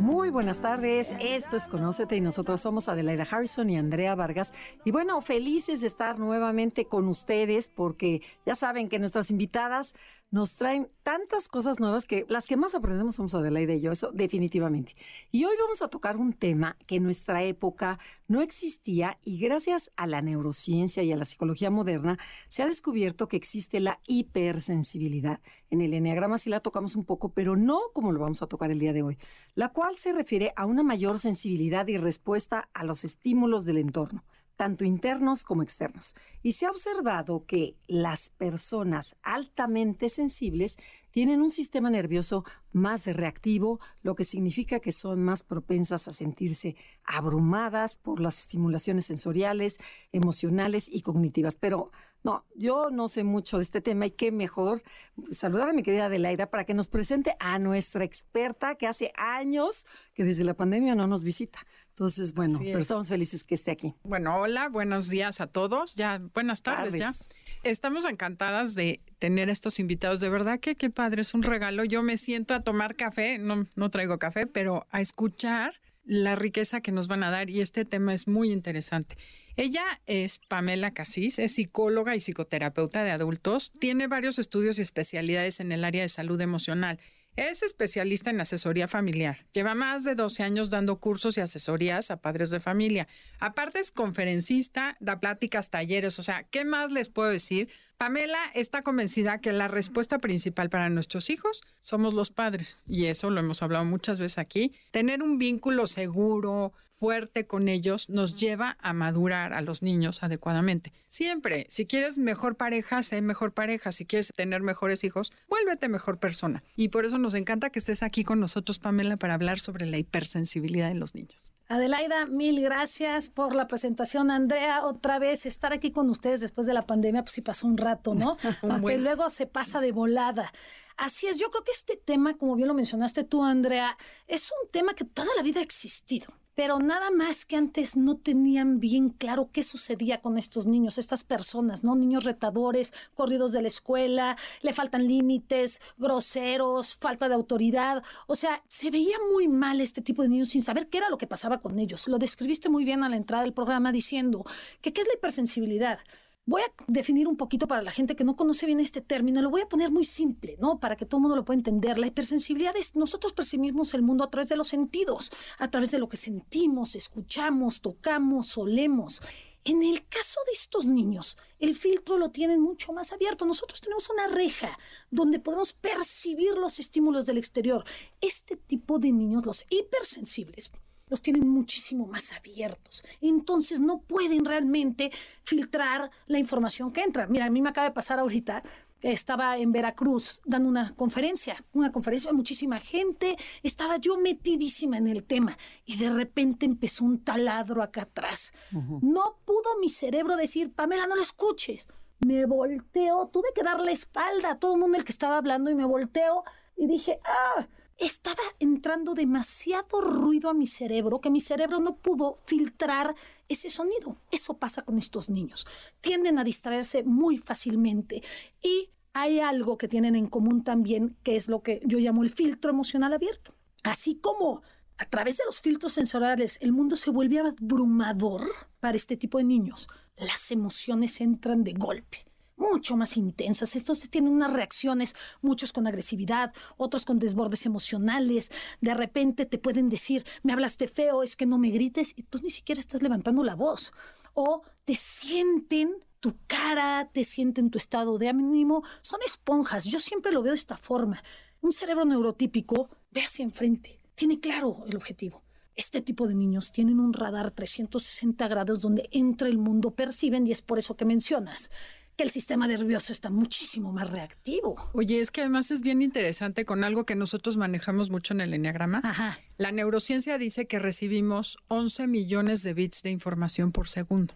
Muy buenas tardes, esto es Conócete y nosotros somos Adelaida Harrison y Andrea Vargas. Y bueno, felices de estar nuevamente con ustedes porque ya saben que nuestras invitadas nos traen tantas cosas nuevas que las que más aprendemos somos Adelaide y yo, eso definitivamente. Y hoy vamos a tocar un tema que en nuestra época no existía y gracias a la neurociencia y a la psicología moderna se ha descubierto que existe la hipersensibilidad. En el enneagrama sí la tocamos un poco, pero no como lo vamos a tocar el día de hoy, la cual se refiere a una mayor sensibilidad y respuesta a los estímulos del entorno tanto internos como externos. Y se ha observado que las personas altamente sensibles tienen un sistema nervioso más reactivo, lo que significa que son más propensas a sentirse abrumadas por las estimulaciones sensoriales, emocionales y cognitivas. Pero no, yo no sé mucho de este tema y qué mejor saludar a mi querida Adelaida para que nos presente a nuestra experta que hace años que desde la pandemia no nos visita. Entonces, bueno, pero estamos felices que esté aquí. Bueno, hola, buenos días a todos. Ya, buenas tardes, ya. Estamos encantadas de tener estos invitados. De verdad que qué padre, es un regalo. Yo me siento a tomar café, no, no traigo café, pero a escuchar la riqueza que nos van a dar y este tema es muy interesante. Ella es Pamela Casís, es psicóloga y psicoterapeuta de adultos, tiene varios estudios y especialidades en el área de salud emocional. Es especialista en asesoría familiar. Lleva más de 12 años dando cursos y asesorías a padres de familia. Aparte es conferencista, da pláticas, talleres, o sea, ¿qué más les puedo decir? Pamela está convencida que la respuesta principal para nuestros hijos somos los padres, y eso lo hemos hablado muchas veces aquí. Tener un vínculo seguro, fuerte con ellos nos lleva a madurar a los niños adecuadamente. Siempre, si quieres mejor pareja, sé mejor pareja. Si quieres tener mejores hijos, vuélvete mejor persona. Y por eso nos encanta que estés aquí con nosotros, Pamela, para hablar sobre la hipersensibilidad en los niños. Adelaida, mil gracias por la presentación. Andrea, otra vez estar aquí con ustedes después de la pandemia, pues sí pasó un rato, ¿no? Aunque luego se pasa de volada. Así es, yo creo que este tema, como bien lo mencionaste tú, Andrea, es un tema que toda la vida ha existido pero nada más que antes no tenían bien claro qué sucedía con estos niños, estas personas, ¿no? Niños retadores, corridos de la escuela, le faltan límites, groseros, falta de autoridad. O sea, se veía muy mal este tipo de niños sin saber qué era lo que pasaba con ellos. Lo describiste muy bien a la entrada del programa diciendo que qué es la hipersensibilidad. Voy a definir un poquito para la gente que no conoce bien este término, lo voy a poner muy simple, ¿no? Para que todo el mundo lo pueda entender. La hipersensibilidad es nosotros percibimos el mundo a través de los sentidos, a través de lo que sentimos, escuchamos, tocamos, olemos. En el caso de estos niños, el filtro lo tienen mucho más abierto. Nosotros tenemos una reja donde podemos percibir los estímulos del exterior. Este tipo de niños, los hipersensibles, los tienen muchísimo más abiertos. Entonces no pueden realmente filtrar la información que entra. Mira, a mí me acaba de pasar ahorita estaba en Veracruz dando una conferencia, una conferencia de muchísima gente, estaba yo metidísima en el tema y de repente empezó un taladro acá atrás. No pudo mi cerebro decir, Pamela, no lo escuches. Me volteo, tuve que darle espalda a todo el mundo el que estaba hablando y me volteo y dije, ah, estaba entrando demasiado ruido a mi cerebro que mi cerebro no pudo filtrar ese sonido. Eso pasa con estos niños. Tienden a distraerse muy fácilmente y hay algo que tienen en común también, que es lo que yo llamo el filtro emocional abierto. Así como a través de los filtros sensoriales el mundo se vuelve abrumador para este tipo de niños, las emociones entran de golpe mucho más intensas. Estos tienen unas reacciones, muchos con agresividad, otros con desbordes emocionales. De repente te pueden decir, me hablaste feo, es que no me grites, y tú ni siquiera estás levantando la voz. O te sienten tu cara, te sienten tu estado de ánimo. Son esponjas. Yo siempre lo veo de esta forma. Un cerebro neurotípico ve hacia enfrente, tiene claro el objetivo. Este tipo de niños tienen un radar 360 grados donde entra el mundo, perciben y es por eso que mencionas que el sistema nervioso está muchísimo más reactivo. Oye, es que además es bien interesante con algo que nosotros manejamos mucho en el enneagrama. Ajá. La neurociencia dice que recibimos 11 millones de bits de información por segundo.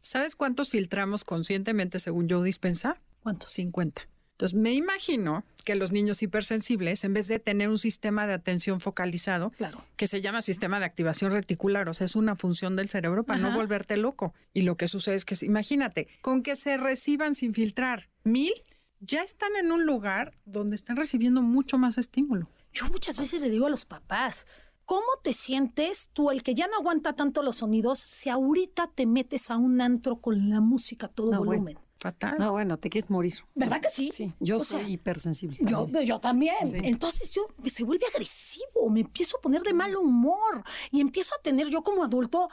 ¿Sabes cuántos filtramos conscientemente según Joe Dispensa? ¿Cuántos? 50. Entonces, me imagino que los niños hipersensibles, en vez de tener un sistema de atención focalizado, claro. que se llama sistema de activación reticular, o sea, es una función del cerebro para no volverte loco. Y lo que sucede es que, imagínate, con que se reciban sin filtrar mil, ya están en un lugar donde están recibiendo mucho más estímulo. Yo muchas veces le digo a los papás, ¿cómo te sientes tú, el que ya no aguanta tanto los sonidos, si ahorita te metes a un antro con la música a todo volumen? Fatal. No, bueno, te quieres morir. ¿Verdad que sí? Sí, yo soy hipersensible. Yo, yo también. Entonces yo se vuelve agresivo, me empiezo a poner de mal humor y empiezo a tener, yo como adulto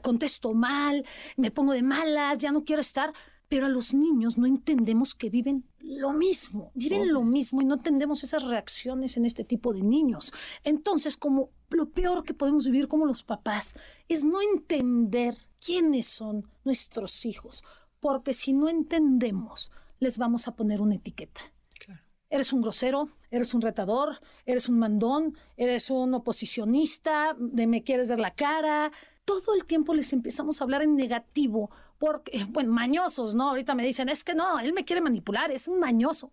contesto mal, me pongo de malas, ya no quiero estar. Pero a los niños no entendemos que viven lo mismo, viven lo mismo y no entendemos esas reacciones en este tipo de niños. Entonces, como lo peor que podemos vivir como los papás es no entender quiénes son nuestros hijos, porque si no entendemos, les vamos a poner una etiqueta. Eres un grosero, eres un retador, eres un mandón, eres un oposicionista, de me quieres ver la cara. Todo el tiempo les empezamos a hablar en negativo, porque, bueno, mañosos, ¿no? Ahorita me dicen, es que no, él me quiere manipular, es un mañoso.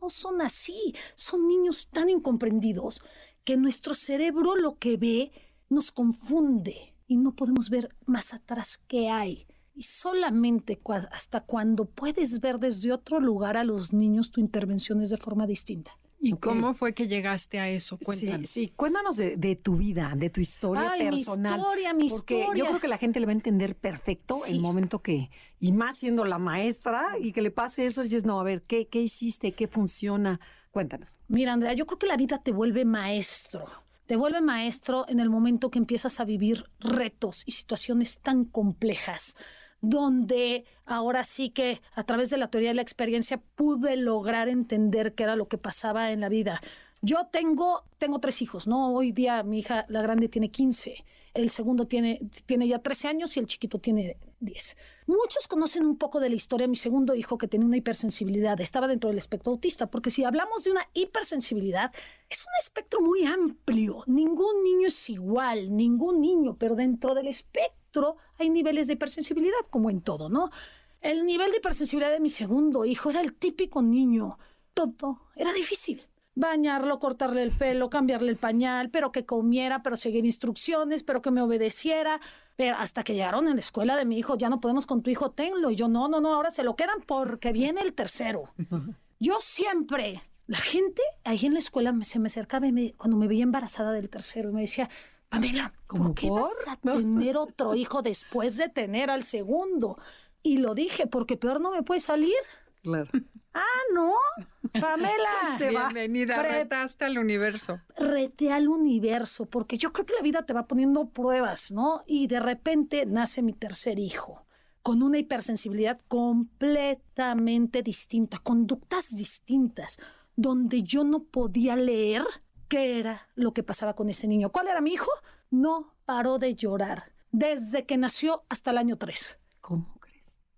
No son así, son niños tan incomprendidos que nuestro cerebro lo que ve nos confunde y no podemos ver más atrás qué hay. Y solamente hasta cuando puedes ver desde otro lugar a los niños, tu intervención es de forma distinta. ¿Y cómo fue que llegaste a eso? Cuéntanos. Sí, cuéntanos de, tu vida, de tu historia Ay, personal. Mi historia, mi porque yo creo que la gente le va a entender perfecto el momento que, y más siendo la maestra, y que le pase eso, y dices, no, a ver, ¿qué, qué hiciste? ¿Qué funciona? Cuéntanos. Mira, Andrea, yo creo que la vida te vuelve maestro. Te vuelve maestro en el momento que empiezas a vivir retos y situaciones tan complejas donde ahora sí que a través de la teoría de la experiencia pude lograr entender qué era lo que pasaba en la vida. Yo tengo, tengo tres hijos, ¿no? Hoy día mi hija, la grande, tiene 15, el segundo tiene, tiene ya 13 años y el chiquito tiene 10. Muchos conocen un poco de la historia de mi segundo hijo que tenía una hipersensibilidad, estaba dentro del espectro autista, porque si hablamos de una hipersensibilidad, es un espectro muy amplio. Ningún niño es igual, ningún niño, pero dentro del espectro hay niveles de hipersensibilidad, como en todo, ¿no? El nivel de hipersensibilidad de mi segundo hijo era el típico niño. Todo era difícil bañarlo, cortarle el pelo, cambiarle el pañal, pero que comiera, pero seguir instrucciones, pero que me obedeciera. Pero hasta que llegaron en la escuela de mi hijo, ya no podemos con tu hijo, tenlo. Y yo, no, no, no, ahora se lo quedan porque viene el tercero. Yo siempre, la gente ahí en la escuela se me acercaba cuando me veía embarazada del tercero y me decía, Pamela, ¿por qué vas a tener otro hijo después de tener al segundo? Y lo dije, porque peor no me puede salir. Claro. Ah, no. Pamela. Bienvenida, retaste al universo. Rete al universo, porque yo creo que la vida te va poniendo pruebas, ¿no? Y de repente nace mi tercer hijo, con una hipersensibilidad completamente distinta, conductas distintas, donde yo no podía leer qué era lo que pasaba con ese niño. ¿Cuál era mi hijo? No paró de llorar desde que nació hasta el año 3. ¿Cómo?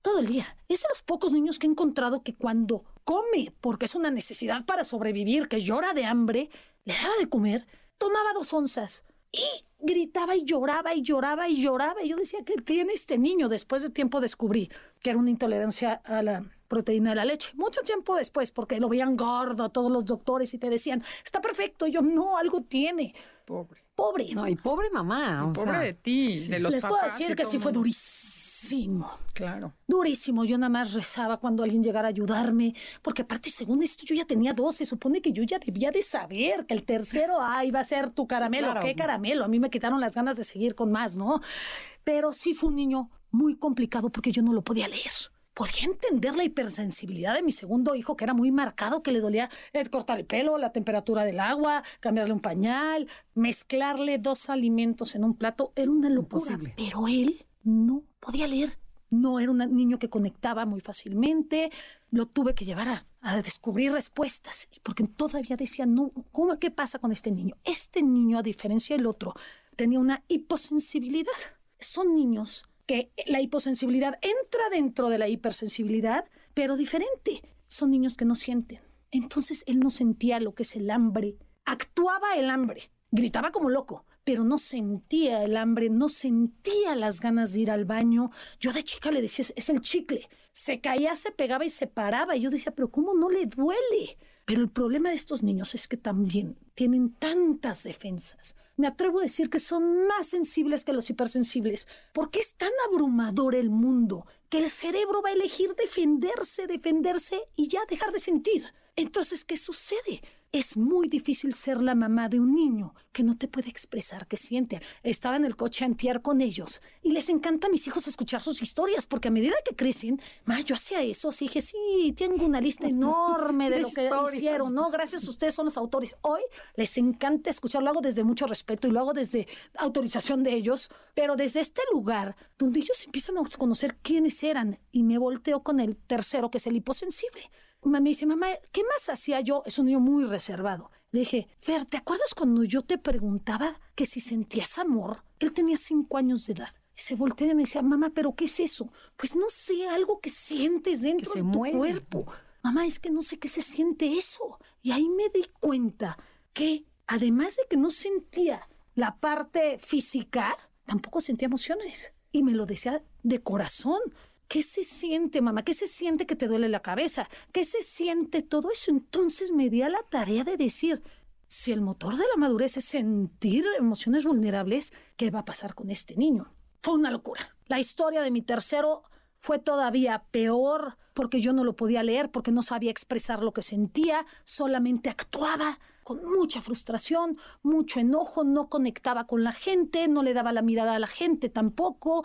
Todo el día. Es de los pocos niños que he encontrado que cuando come, porque es una necesidad para sobrevivir, que llora de hambre, le daba de comer, tomaba dos onzas y gritaba y lloraba y lloraba y lloraba. Y yo decía, ¿qué tiene este niño? Después de tiempo descubrí que era una intolerancia a la proteína de la leche. Mucho tiempo después, porque lo veían gordo todos los doctores y te decían, está perfecto. Y yo, no, algo tiene. Pobre. Pobre. No, y pobre mamá. pobre de ti, de los Les puedo decir que sí fue durísimo. Claro. Durísimo. Yo nada más rezaba cuando alguien llegara a ayudarme, porque aparte, según esto, yo ya tenía dos. Se supone que yo ya debía de saber que el tercero, ah, iba a ser tu caramelo. ¿Qué caramelo? A mí me quitaron las ganas de seguir con más, ¿no? Pero sí fue un niño muy complicado porque yo no lo podía leer podía entender la hipersensibilidad de mi segundo hijo, que era muy marcado, que le dolía eh, cortar el pelo, la temperatura del agua, cambiarle un pañal, mezclarle dos alimentos en un plato. Era una locura. Pero él no podía leer. No era un niño que conectaba muy fácilmente. Lo tuve que llevar a, a descubrir respuestas, porque todavía decía, no, ¿cómo, ¿qué pasa con este niño? Este niño, a diferencia del otro, tenía una hiposensibilidad. Son niños que la hiposensibilidad entra dentro de la hipersensibilidad, pero diferente. Son niños que no sienten. Entonces él no sentía lo que es el hambre. Actuaba el hambre. Gritaba como loco, pero no sentía el hambre, no sentía las ganas de ir al baño. Yo de chica le decía, es el chicle. Se caía, se pegaba y se paraba. Y yo decía, pero ¿cómo no le duele? Pero el problema de estos niños es que también tienen tantas defensas. Me atrevo a decir que son más sensibles que los hipersensibles, porque es tan abrumador el mundo que el cerebro va a elegir defenderse, defenderse y ya dejar de sentir. Entonces, ¿qué sucede? Es muy difícil ser la mamá de un niño que no te puede expresar qué siente. Estaba en el coche a antiar con ellos y les encanta a mis hijos escuchar sus historias porque a medida que crecen, más yo hacía eso, así dije, sí, tengo una lista enorme de, lo que hicieron, ¿no? Gracias a ustedes son los autores. Hoy les encanta escuchar, lo hago desde mucho respeto y lo hago desde autorización de ellos, pero desde este lugar donde ellos empiezan a conocer quiénes eran y me volteo con el tercero que es el hiposensible me dice, mamá, ¿qué más hacía yo? Es un niño muy reservado. Le dije, Fer, ¿te acuerdas cuando yo te preguntaba que si sentías amor? Él tenía cinco años de edad. Y se volteó y me decía, mamá, ¿pero qué es eso? Pues no sé, algo que sientes dentro de tu cuerpo. Mamá, es que no sé qué se siente eso. Y ahí me di cuenta que, además de que no sentía la parte física, tampoco sentía emociones. Y me lo decía de corazón. ¿Qué se siente, mamá? ¿Qué se siente que te duele la cabeza? ¿Qué se siente todo eso? Entonces me di a la tarea de decir, si el motor de la madurez es sentir emociones vulnerables, ¿qué va a pasar con este niño? Fue una locura. La historia de mi tercero fue todavía peor porque yo no lo podía leer, porque no sabía expresar lo que sentía, solamente actuaba con mucha frustración, mucho enojo, no conectaba con la gente, no le daba la mirada a la gente tampoco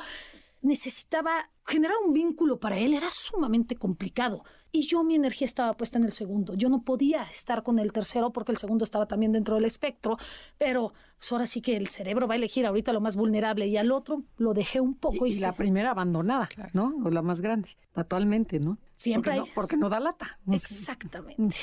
necesitaba generar un vínculo para él, era sumamente complicado. Y yo mi energía estaba puesta en el segundo. Yo no podía estar con el tercero porque el segundo estaba también dentro del espectro, pero pues ahora sí que el cerebro va a elegir ahorita lo más vulnerable y al otro lo dejé un poco. Y, la primera abandonada, ¿no? O la más grande, actualmente, ¿no? Siempre porque, no, porque no da lata. Exactamente.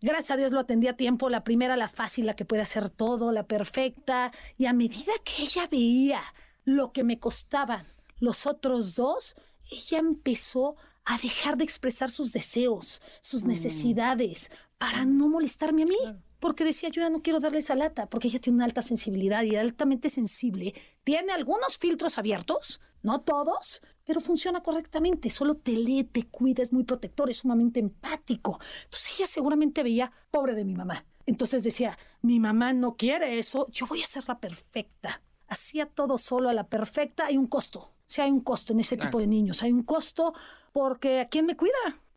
Gracias a Dios lo atendí a tiempo, la primera, la fácil, la que puede hacer todo, la perfecta. Y a medida que ella veía lo que me costaban los otros dos, ella empezó a dejar de expresar sus deseos, sus mm. necesidades, para no molestarme a mí. Porque decía, yo ya no quiero darle esa lata, porque ella tiene una alta sensibilidad y altamente sensible. Tiene algunos filtros abiertos, no todos, pero funciona correctamente. Solo te lee, te cuida, es muy protector, es sumamente empático. Entonces ella seguramente veía, pobre de mi mamá. Entonces decía, mi mamá no quiere eso, yo voy a ser la perfecta. Hacía todo solo a la perfecta, hay un costo si hay un costo en ese tipo de niños. Hay un costo porque ¿a quién me cuida?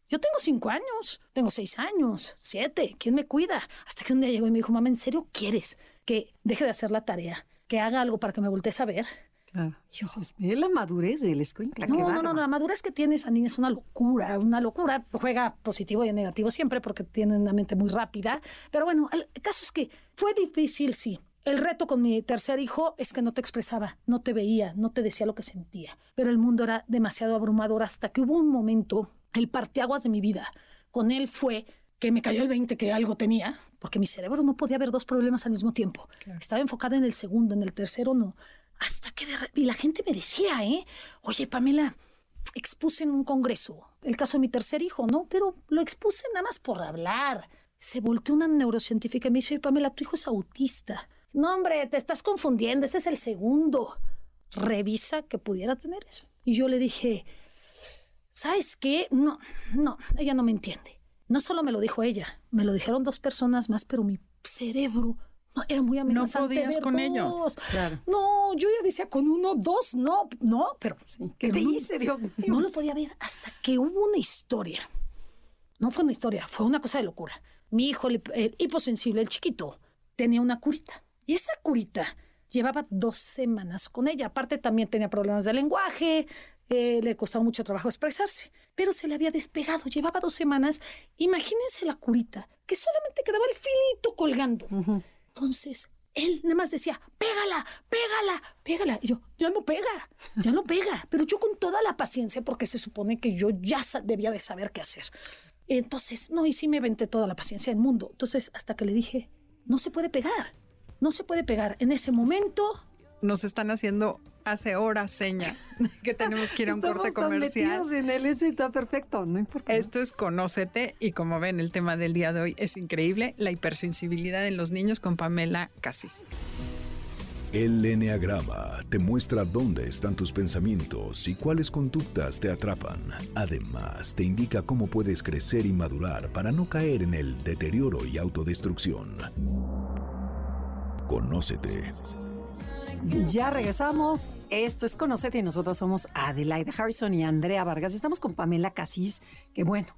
Yo tengo cinco años, tengo seis años, siete. ¿Quién me cuida? Hasta que un día llegó y me dijo, mamá, ¿en serio quieres que deje de hacer la tarea? Que haga algo para que me voltees a ver. Claro. Yo, es la madurez del escuincla. No, no, no, la madurez que tiene esa niña es una locura, una locura. Juega positivo y negativo siempre porque tiene una mente muy rápida. Pero bueno, el caso es que fue difícil, sí. El reto con mi tercer hijo es que no te expresaba, no te veía, no te decía lo que sentía. Pero el mundo era demasiado abrumador hasta que hubo un momento, el parteaguas de mi vida. Con él fue que me cayó el 20 que algo tenía, porque mi cerebro no podía ver dos problemas al mismo tiempo. Estaba enfocada en el segundo, en el tercero no. Hasta que de y la gente me decía, ¿eh? Oye, Pamela, expuse en un congreso el caso de mi tercer hijo, ¿no? Pero lo expuse nada más por hablar. Se volteó una neurocientífica y me dice, oye, Pamela, tu hijo es autista. No, hombre, te estás confundiendo, ese es el segundo. Revisa que pudiera tener eso. Y yo le dije, ¿sabes qué? No, no, ella no me entiende. No solo me lo dijo ella, me lo dijeron dos personas más, pero mi cerebro no, era muy amenazante. No podías con ellos. No, yo ya decía con uno, dos, no, no, pero ¿qué te hice, Dios mío? No lo podía ver hasta que hubo una historia. No fue una historia, fue una cosa de locura. Mi hijo, el hiposensible, el chiquito, tenía una curita y esa curita llevaba dos semanas con ella. Aparte también tenía problemas de lenguaje, eh, le costaba mucho trabajo expresarse, pero se le había despegado. Llevaba dos semanas. Imagínense la curita, que solamente quedaba el filito colgando. Entonces, él nada más decía, pégala, pégala, pégala. Y yo, ya no pega, ya no pega. Pero yo con toda la paciencia, porque se supone que yo ya debía de saber qué hacer. Entonces, no, y sí me venté toda la paciencia del mundo. Entonces, hasta que le dije, no se puede pegar no se puede pegar. En ese momento... Nos están haciendo hace horas señas que tenemos que ir a un corte comercial. en él, eso está perfecto, no importa. Esto es Conócete y como ven, el tema del día de hoy es increíble, la hipersensibilidad en los niños con Pamela Casis. El Enneagrama te muestra dónde están tus pensamientos y cuáles conductas te atrapan. Además, te indica cómo puedes crecer y madurar para no caer en el deterioro y autodestrucción. Conócete. Ya regresamos. Esto es Conócete y nosotros somos Adelaide Harrison y Andrea Vargas. Estamos con Pamela Casís, que bueno,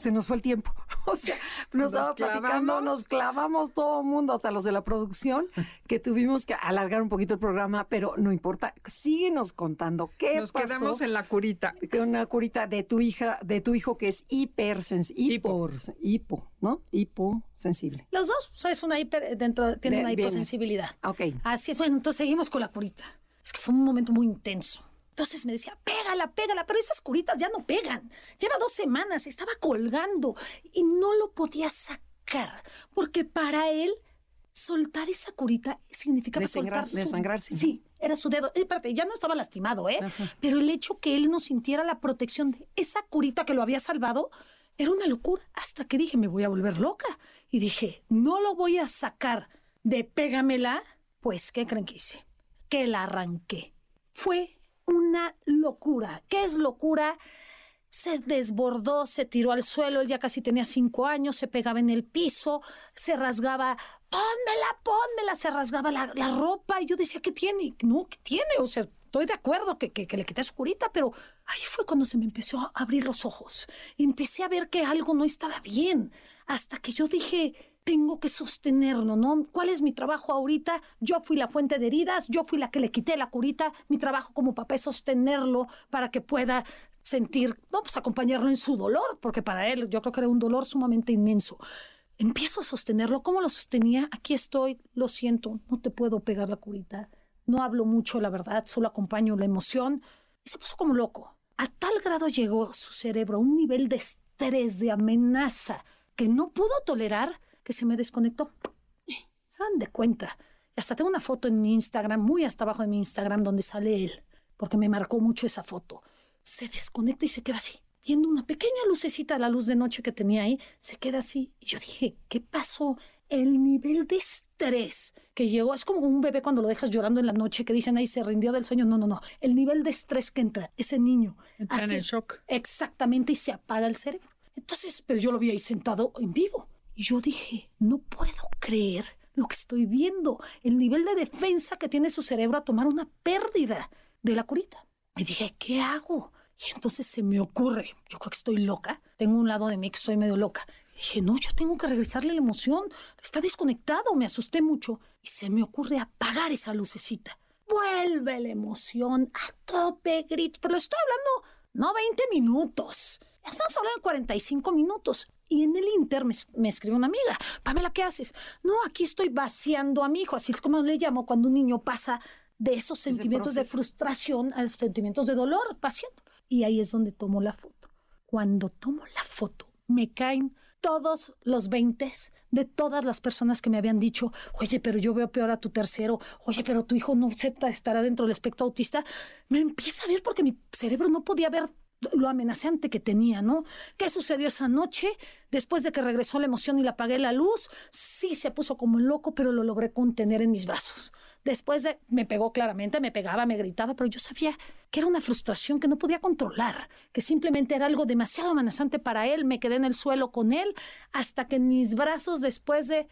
se nos fue el tiempo. O sea, nos, estaba platicando, nos clavamos todo el mundo, hasta los de la producción, que tuvimos que alargar un poquito el programa, pero no importa. Síguenos contando qué nos quedamos en la curita. Una curita de tu hija, de tu hijo que es hipersensible. Hipo. hipo, ¿no? Hiposensible. Los dos, o sea, es una hiper, dentro, tienen una hiposensibilidad. Ok. Así fue, entonces seguimos con la curita. Es que fue un momento muy intenso. Entonces me decía, pégala, pégala, pero esas curitas ya no pegan. Lleva dos semanas, estaba colgando y no lo podía sacar, porque para él soltar esa curita significaba soltar su... Desangrarse. Sí, era su dedo. Eh, espérate, ya no estaba lastimado, ¿eh? Pero el hecho que él no sintiera la protección de esa curita que lo había salvado era una locura. Hasta que dije, me voy a volver loca. Y dije, no lo voy a sacar de pégamela. Pues, ¿qué creen que hice? Que la arranqué. Fue una locura. ¿Qué es locura? Se desbordó, se tiró al suelo, él ya casi tenía cinco años, se pegaba en el piso, se rasgaba, pónmela, pónmela, se rasgaba la, ropa y yo decía, ¿qué tiene? No, ¿qué tiene? O sea, estoy de acuerdo que, que, le quité su curita, pero ahí fue cuando se me empezó a abrir los ojos. Empecé a ver que algo no estaba bien, hasta que yo dije, tengo que sostenerlo, ¿no? ¿Cuál es mi trabajo ahorita? Yo fui la fuente de heridas, yo fui la que le quité la curita, mi trabajo como papá es sostenerlo para que pueda sentir, no, pues acompañarlo en su dolor, porque para él yo creo que era un dolor sumamente inmenso. Empiezo a sostenerlo, ¿cómo lo sostenía? Aquí estoy, lo siento, no te puedo pegar la curita, no hablo mucho, la verdad, solo acompaño la emoción. Y se puso como loco. A tal grado llegó su cerebro a un nivel de estrés, de amenaza, que no pudo tolerar que se me desconectó. Han de cuenta. Hasta tengo una foto en mi Instagram, muy hasta abajo de mi Instagram, donde sale él, porque me marcó mucho esa foto. Se desconecta y se queda así, viendo una pequeña lucecita, la luz de noche que tenía ahí, se queda así. Y yo dije, ¿qué pasó? El nivel de estrés que llegó, es como un bebé cuando lo dejas llorando en la noche, que dicen ahí se rindió del sueño. No, no, no. El nivel de estrés que entra, ese niño. Entra en el shock. Exactamente, y se apaga el cerebro. Entonces, pero yo lo vi ahí sentado en vivo. Y yo dije, no puedo creer lo que estoy viendo, el nivel de defensa que tiene su cerebro a tomar una pérdida de la curita. Y dije, ¿qué hago? Y entonces se me ocurre, yo creo que estoy loca, tengo un lado de mí que estoy medio loca. Dije, no, yo tengo que regresarle la emoción, está desconectado, me asusté mucho. Y se me ocurre apagar esa lucecita. Vuelve la emoción a tope, grito, pero estoy hablando, no 20 minutos, estamos hablando de 45 minutos. Y en el Inter me, escribe una amiga, Pamela, ¿qué haces? No, aquí estoy vaciando a mi hijo, así es como le llamo cuando un niño pasa de esos sentimientos de frustración a los sentimientos de dolor, vaciando. Y ahí es donde tomo la foto. Cuando tomo la foto, me caen todos los veintes de todas las personas que me habían dicho, oye, pero yo veo peor a tu tercero, oye, pero tu hijo no estará dentro del espectro autista, me empieza a ver porque mi cerebro no podía ver lo amenazante que tenía, ¿no? ¿Qué sucedió esa noche? Después de que regresó la emoción y le apagué la luz, sí se puso como loco, pero lo logré contener en mis brazos. Después de, me pegó claramente, me pegaba, me gritaba, pero yo sabía que era una frustración que no podía controlar, que simplemente era algo demasiado amenazante para él. Me quedé en el suelo con él hasta que en mis brazos, después de,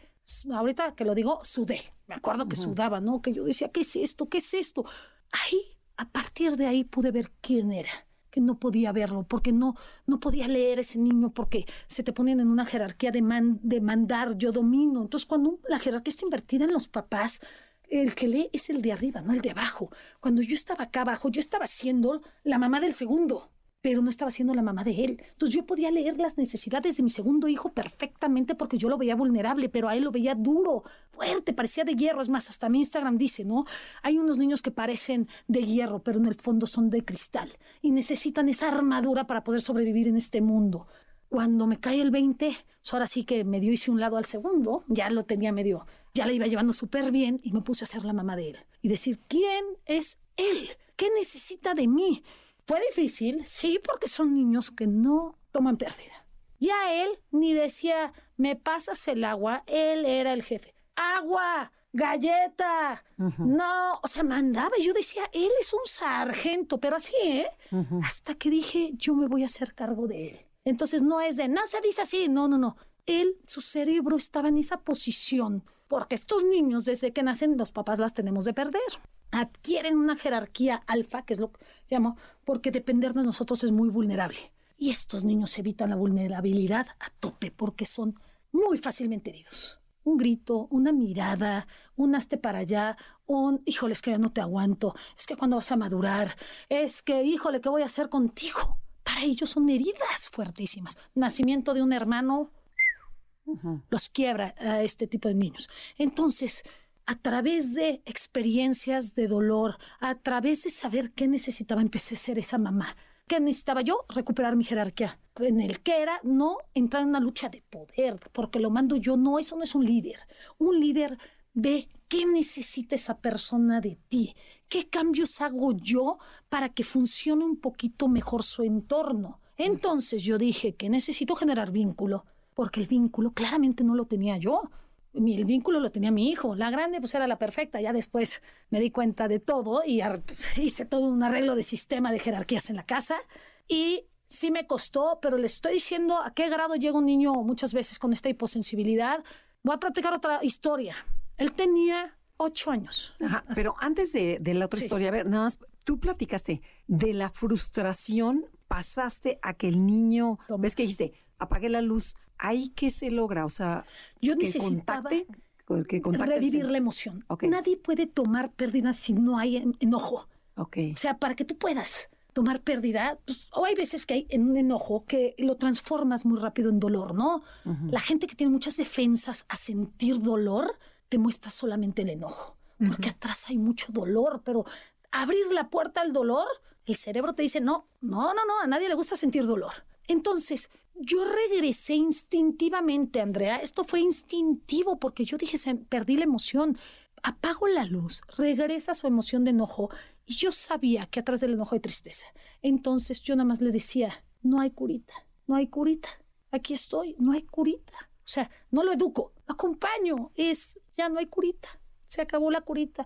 ahorita que lo digo, sudé. Me acuerdo que sudaba, ¿no? Que yo decía, ¿qué es esto? ¿Qué es esto? Ahí, a partir de ahí pude ver quién era que no podía verlo, porque no, no podía leer ese niño, porque se te ponen en una jerarquía de, de mandar, yo domino. Entonces, cuando la jerarquía está invertida en los papás, el que lee es el de arriba, no el de abajo. Cuando yo estaba acá abajo, yo estaba siendo la mamá del segundo pero no estaba siendo la mamá de él. Entonces yo podía leer las necesidades de mi segundo hijo perfectamente porque yo lo veía vulnerable, pero a él lo veía duro, fuerte, parecía de hierro. Es más, hasta mi Instagram dice, ¿no? Hay unos niños que parecen de hierro, pero en el fondo son de cristal y necesitan esa armadura para poder sobrevivir en este mundo. Cuando me cae el 20, pues ahora sí que me dio hice un lado al segundo, ya lo tenía medio, ya le iba llevando súper bien y me puse a ser la mamá de él y decir, ¿quién es él? ¿Qué necesita de mí? Fue difícil, sí, porque son niños que no toman pérdida. Ya él ni decía, me pasas el agua, él era el jefe. Agua, galleta, no, o sea, mandaba. Yo decía, él es un sargento, pero así, ¿eh? Hasta que dije, yo me voy a hacer cargo de él. Entonces no es de, no se dice así, no, no, no. Él, su cerebro estaba en esa posición, porque estos niños desde que nacen los papás las tenemos de perder. Adquieren una jerarquía alfa, que es lo que llamo, porque depender de nosotros es muy vulnerable. Y estos niños evitan la vulnerabilidad a tope porque son muy fácilmente heridos. Un grito, una mirada, un hazte para allá, un híjole, es que ya no te aguanto, es que cuando vas a madurar, es que híjole, ¿qué voy a hacer contigo? Para ellos son heridas fuertísimas. Nacimiento de un hermano los quiebra a este tipo de niños. Entonces, a través de experiencias de dolor, a través de saber qué necesitaba, empecé a ser esa mamá. ¿Qué necesitaba yo? Recuperar mi jerarquía. En el que era no entrar en una lucha de poder, porque lo mando yo. No, eso no es un líder. Un líder ve qué necesita esa persona de ti, qué cambios hago yo para que funcione un poquito mejor su entorno. Entonces yo dije que necesito generar vínculo, porque el vínculo claramente no lo tenía yo. El vínculo lo tenía mi hijo. La grande pues era la perfecta. Ya después me di cuenta de todo y hice todo un arreglo de sistema de jerarquías en la casa. Y sí me costó, pero le estoy diciendo a qué grado llega un niño muchas veces con esta hiposensibilidad. Voy a platicar otra historia. Él tenía ocho años. Ajá, pero antes de, la otra historia, a ver, nada más, tú platicaste de la frustración, pasaste a que el niño, ves que dijiste, apague la luz, ¿ahí qué se logra? O sea, yo que necesitaba que revivir la emoción. Nadie puede tomar pérdida si no hay enojo. Okay. O sea, para que tú puedas tomar pérdida, pues, o hay veces que hay en un enojo que lo transformas muy rápido en dolor, ¿no? La gente que tiene muchas defensas a sentir dolor, te muestra solamente el enojo, porque atrás hay mucho dolor, pero abrir la puerta al dolor, el cerebro te dice, no, no, no, no, a nadie le gusta sentir dolor. Entonces, yo regresé instintivamente, Andrea. Esto fue instintivo porque yo dije, perdí la emoción. Apago la luz, regresa su emoción de enojo y yo sabía que atrás del enojo hay tristeza. Entonces yo nada más le decía, no hay curita, no hay curita. Aquí estoy, no hay curita. O sea, no lo educo, acompaño. Es, ya no hay curita se acabó la curita.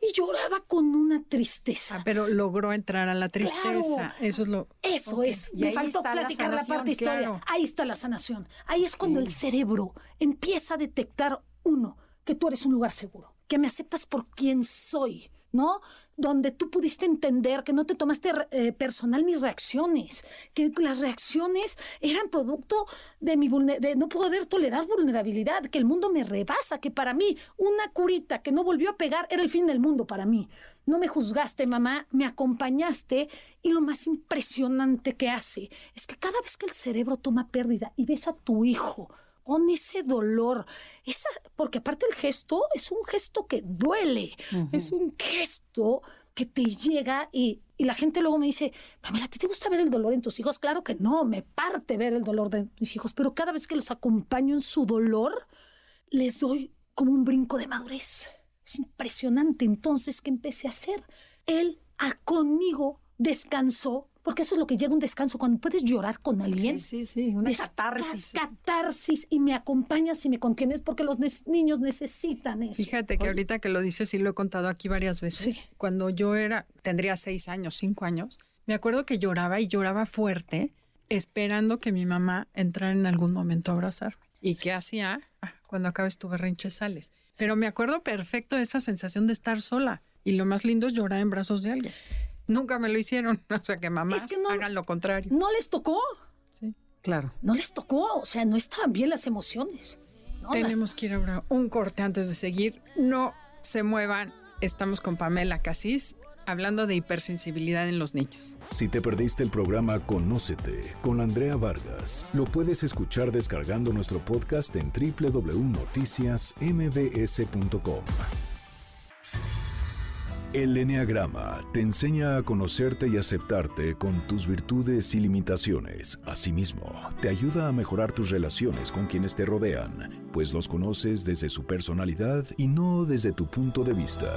Y lloraba con una tristeza. Ah, pero logró entrar a la tristeza. Eso es lo. Eso es. Me faltó platicar la, parte historia. Ahí está la sanación. Ahí es cuando el cerebro empieza a detectar, uno, que tú eres un lugar seguro, que me aceptas por quien soy, ¿no? Donde tú pudiste entender que no te tomaste eh, personal mis reacciones, que las reacciones eran producto de, mi de no poder tolerar vulnerabilidad, que el mundo me rebasa, que para mí una curita que no volvió a pegar era el fin del mundo para mí. No me juzgaste, mamá, me acompañaste y lo más impresionante que hace es que cada vez que el cerebro toma pérdida y ves a tu hijo, con ese dolor. Esa, porque aparte el gesto es un gesto que duele, es un gesto que te llega y, la gente luego me dice, Pamela, ¿te, ¿te gusta ver el dolor en tus hijos? Claro que no, me parte ver el dolor de mis hijos, pero cada vez que los acompaño en su dolor, les doy como un brinco de madurez. Es impresionante. Entonces, ¿qué empecé a hacer? Él a conmigo descansó porque eso es lo que llega un descanso, cuando puedes llorar con alguien. Sí, sí, sí, una catarsis. Catarsis y me acompañas y me contienes porque los niños necesitan eso. Fíjate que ahorita que lo dices, sí lo he contado aquí varias veces. Cuando yo era, tendría seis años, cinco años, me acuerdo que lloraba y lloraba fuerte, esperando que mi mamá entrara en algún momento a abrazarme. ¿Y qué hacía? Ah, cuando acabes tu berrinche sales. Pero me acuerdo perfecto de esa sensación de estar sola. Y lo más lindo es llorar en brazos de alguien. Nunca me lo hicieron. O sea, que mamás hagan lo contrario. No les tocó. Sí, claro. No les tocó. O sea, no estaban bien las emociones. Tenemos que ir a un corte antes de seguir. No se muevan. Estamos con Pamela Casís hablando de hipersensibilidad en los niños. Si te perdiste el programa Conócete con Andrea Vargas, lo puedes escuchar descargando nuestro podcast en www.noticiasmbs.com. El Enneagrama te enseña a conocerte y aceptarte con tus virtudes y limitaciones. Asimismo, te ayuda a mejorar tus relaciones con quienes te rodean, pues los conoces desde su personalidad y no desde tu punto de vista.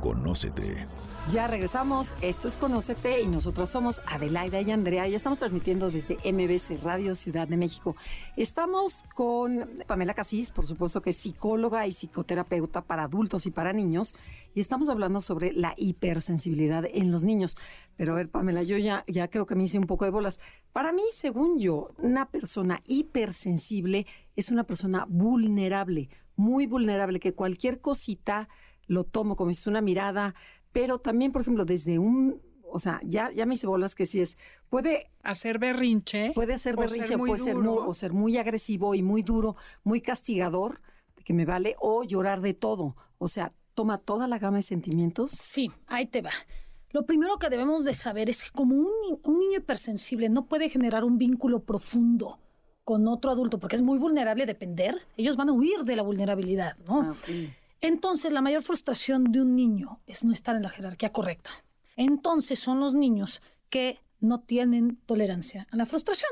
Conócete. Ya regresamos, esto es Conócete y nosotros somos Adelaida y Andrea y estamos transmitiendo desde MBC Radio Ciudad de México. Estamos con Pamela Casís, por supuesto que es psicóloga y psicoterapeuta para adultos y para niños y estamos hablando sobre la hipersensibilidad en los niños. Pero a ver, Pamela, yo ya, creo que me hice un poco de bolas. Para mí, según yo, una persona hipersensible es una persona vulnerable, muy vulnerable, que cualquier cosita lo tomo como si es una mirada, pero también, por ejemplo, desde un, o sea, ya, ya me hice bolas que si es, puede hacer berrinche. Puede hacer berrinche, puede ser muy, o ser muy agresivo y muy duro, muy castigador, que me vale, o llorar de todo. O sea, toma toda la gama de sentimientos. Sí, ahí te va. Lo primero que debemos de saber es que como un, un niño hipersensible no puede generar un vínculo profundo con otro adulto porque es muy vulnerable a depender, ellos van a huir de la vulnerabilidad, ¿no? Ah, sí. Entonces, la mayor frustración de un niño es no estar en la jerarquía correcta. Entonces, son los niños que no tienen tolerancia a la frustración.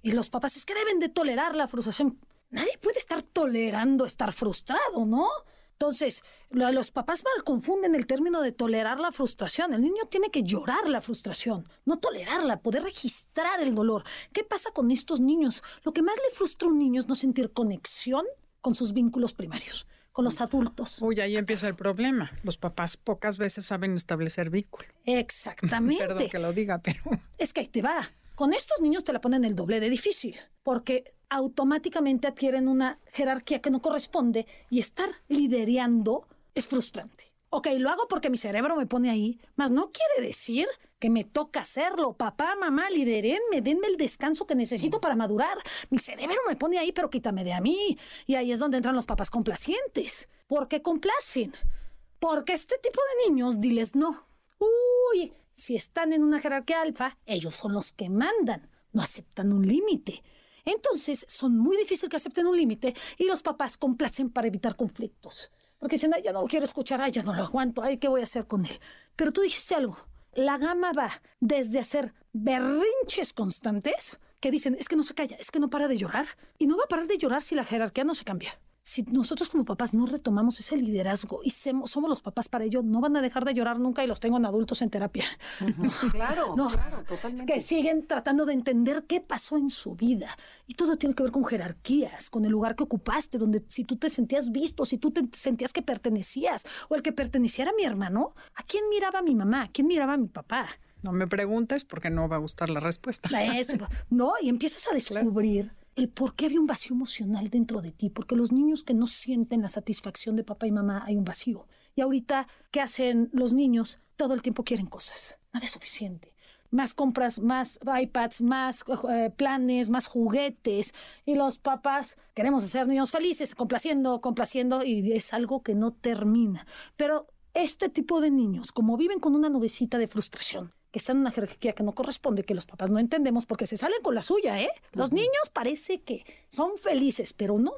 Y los papás es que deben de tolerar la frustración. Nadie puede estar tolerando estar frustrado, ¿no? Entonces, los papás mal confunden el término de tolerar la frustración. El niño tiene que llorar la frustración, no tolerarla, poder registrar el dolor. ¿Qué pasa con estos niños? Lo que más le frustra a un niño es no sentir conexión con sus vínculos primarios con los adultos. Uy, ahí empieza el problema. Los papás pocas veces saben establecer vínculo. Exactamente. Perdón que lo diga, pero... Es que ahí te va. Con estos niños te la ponen el doble de difícil, porque automáticamente adquieren una jerarquía que no corresponde y estar liderando es frustrante. Ok, lo hago porque mi cerebro me pone ahí, mas no quiere decir que me toca hacerlo. Papá, mamá, liderenme, denme el descanso que necesito para madurar. Mi cerebro me pone ahí, pero quítame de a mí. Y ahí es donde entran los papás complacientes. ¿Por qué complacen? Porque este tipo de niños, diles no. Uy, si están en una jerarquía alfa, ellos son los que mandan, no aceptan un límite. Entonces, son muy difíciles que acepten un límite y los papás complacen para evitar conflictos. Porque dicen, ay, ya no lo quiero escuchar, ay, ya no lo aguanto, ay, ¿qué voy a hacer con él? Pero tú dijiste algo, la gama va desde hacer berrinches constantes que dicen, es que no se calla, es que no para de llorar, y no va a parar de llorar si la jerarquía no se cambia si nosotros como papás no retomamos ese liderazgo y somos los papás para ello, no van a dejar de llorar nunca y los tengo en adultos en terapia. claro, claro, totalmente. Que siguen tratando de entender qué pasó en su vida. Y todo tiene que ver con jerarquías, con el lugar que ocupaste, donde si tú te sentías visto, si tú te sentías que pertenecías, o el que perteneciera a mi hermano, ¿a quién miraba a mi mamá? ¿A quién miraba a mi papá? No me preguntes porque no va a gustar la respuesta. no, y empiezas a descubrir el por qué había un vacío emocional dentro de ti, porque los niños que no sienten la satisfacción de papá y mamá hay un vacío. Y ahorita, ¿qué hacen los niños? Todo el tiempo quieren cosas, nada es suficiente. Más compras, más iPads, más eh, planes, más juguetes. Y los papás queremos hacer niños felices, complaciendo, complaciendo, y es algo que no termina. Pero este tipo de niños, como viven con una nubecita de frustración, que están en una jerarquía que no corresponde, que los papás no entendemos porque se salen con la suya, ¿eh? Los niños parece que son felices, pero no.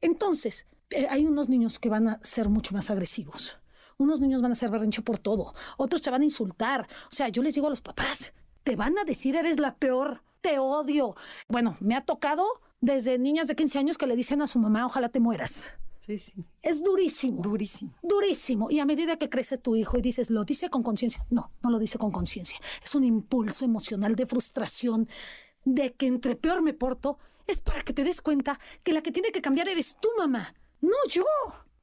Entonces, eh, hay unos niños que van a ser mucho más agresivos. Unos niños van a ser berrincho por todo, otros te van a insultar. O sea, yo les digo a los papás, te van a decir eres la peor, te odio. Bueno, me ha tocado desde niñas de 15 años que le dicen a su mamá, ojalá te mueras. Es durísimo. Durísimo. Durísimo. Y a medida que crece tu hijo y dices, ¿lo dice con conciencia? No, no lo dice con conciencia. Es un impulso emocional de frustración, de que entre peor me porto, es para que te des cuenta que la que tiene que cambiar eres tu mamá, no yo.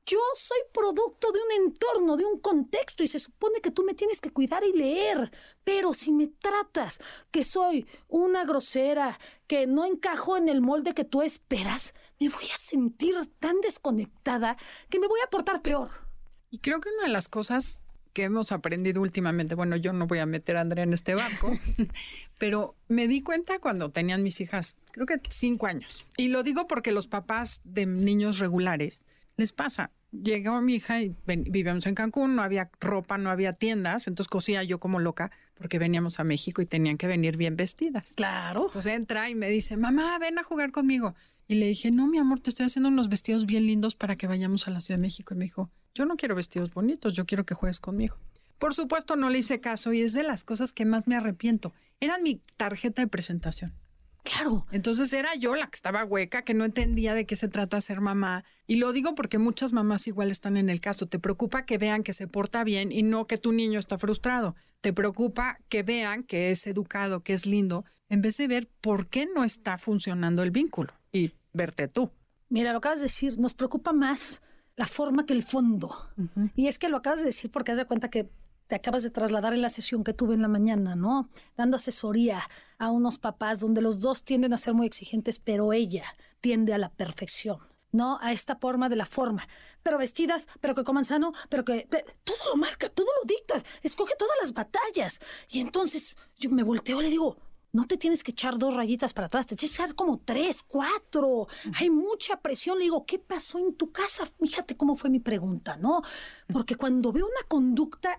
Yo soy producto de un entorno, de un contexto y se supone que tú me tienes que cuidar y leer. Pero si me tratas que soy una grosera, que no encajo en el molde que tú esperas, me voy a sentir tan desconectada que me voy a portar peor. Y creo que una de las cosas que hemos aprendido últimamente, bueno, yo no voy a meter a Andrea en este banco, pero me di cuenta cuando tenían mis hijas, creo que cinco años. Y lo digo porque los papás de niños regulares les pasa llegó mi hija y vivíamos en Cancún, no había ropa, no había tiendas, entonces cosía yo como loca porque veníamos a México y tenían que venir bien vestidas. Claro. Entonces entra y me dice, mamá, ven a jugar conmigo. Y le dije, no, mi amor, te estoy haciendo unos vestidos bien lindos para que vayamos a la Ciudad de México. Y me dijo, yo no quiero vestidos bonitos, yo quiero que juegues conmigo. Por supuesto, no le hice caso y es de las cosas que más me arrepiento. Era mi tarjeta de presentación. Claro. Entonces era yo la que estaba hueca, que no entendía de qué se trata ser mamá. Y lo digo porque muchas mamás igual están en el caso. Te preocupa que vean que se porta bien y no que tu niño está frustrado. Te preocupa que vean que es educado, que es lindo, en vez de ver por qué no está funcionando el vínculo y verte tú. Mira, lo acabas de decir, nos preocupa más la forma que el fondo. Y es que lo acabas de decir porque has de cuenta que te acabas de trasladar en la sesión que tuve en la mañana, ¿no? Dando asesoría a unos papás donde los dos tienden a ser muy exigentes, pero ella tiende a la perfección. ¿no? A esta forma de la forma. Pero vestidas, pero que coman sano, pero que... todo lo marca, todo lo dicta, escoge todas las batallas. Y entonces yo me volteo y le digo, no te tienes que echar dos rayitas para atrás, te tienes que echar como tres, cuatro. Hay mucha presión. Le digo, ¿qué pasó en tu casa? Fíjate cómo fue mi pregunta, ¿no? Porque cuando veo una conducta